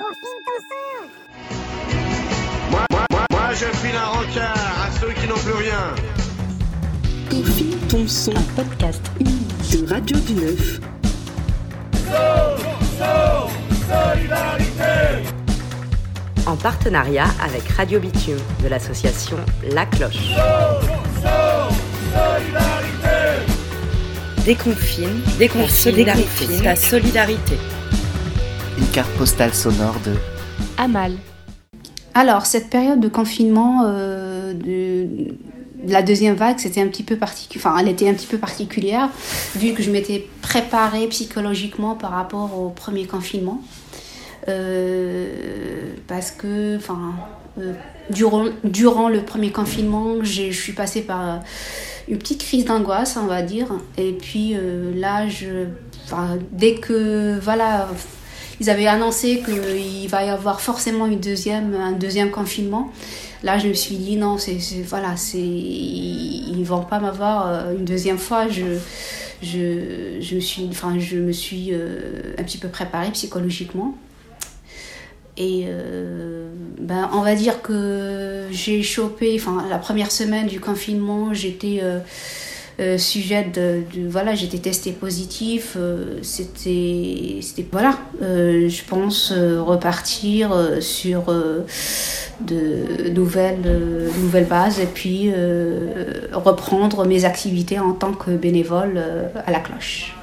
Confine ton sang Moi, moi, moi, moi, je file un rencard à ceux qui n'ont plus rien. Confine ton son. Un podcast de Radio du Neuf. En partenariat avec Radio Bitume de l'association La Cloche. Déconfine, déconfine, déconfine ta solidarité. Une carte postale sonore de Amal. Alors, cette période de confinement, euh, de, de la deuxième vague, c'était un petit peu particulier. Enfin, elle était un petit peu particulière, vu que je m'étais préparée psychologiquement par rapport au premier confinement. Euh, parce que, enfin, euh, durant, durant le premier confinement, je suis passée par une petite crise d'angoisse, on va dire. Et puis euh, là, je, dès que, voilà, ils avaient annoncé qu'il va y avoir forcément une deuxième, un deuxième confinement. Là, je me suis dit non, c'est voilà, c'est ils vont pas m'avoir euh, une deuxième fois. Je je, je me suis enfin je me suis euh, un petit peu préparée psychologiquement. Et euh, ben, on va dire que j'ai chopé, enfin la première semaine du confinement, j'étais euh, sujette de, voilà, j'étais testée positif. euh, c'était, c'était voilà, euh, je pense repartir sur de nouvelles, nouvelles bases et puis reprendre mes activités en tant que bénévole à la cloche.